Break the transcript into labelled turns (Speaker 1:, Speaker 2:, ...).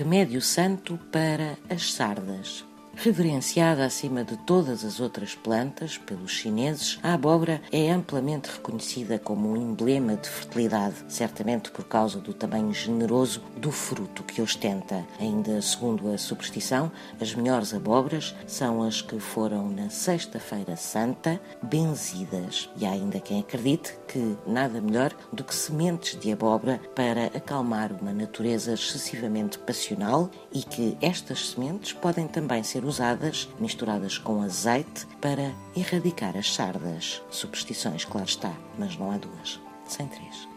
Speaker 1: remédio santo para as sardas. Reverenciada acima de todas as outras plantas pelos chineses, a abóbora é amplamente reconhecida como um emblema de fertilidade, certamente por causa do tamanho generoso do fruto que ostenta. Ainda segundo a superstição, as melhores abóboras são as que foram na Sexta-feira Santa benzidas. E há ainda quem acredite que nada melhor do que sementes de abóbora para acalmar uma natureza excessivamente passional e que estas sementes podem também ser usadas, misturadas com azeite, para erradicar as sardas. Superstições, claro está, mas não há duas, sem três.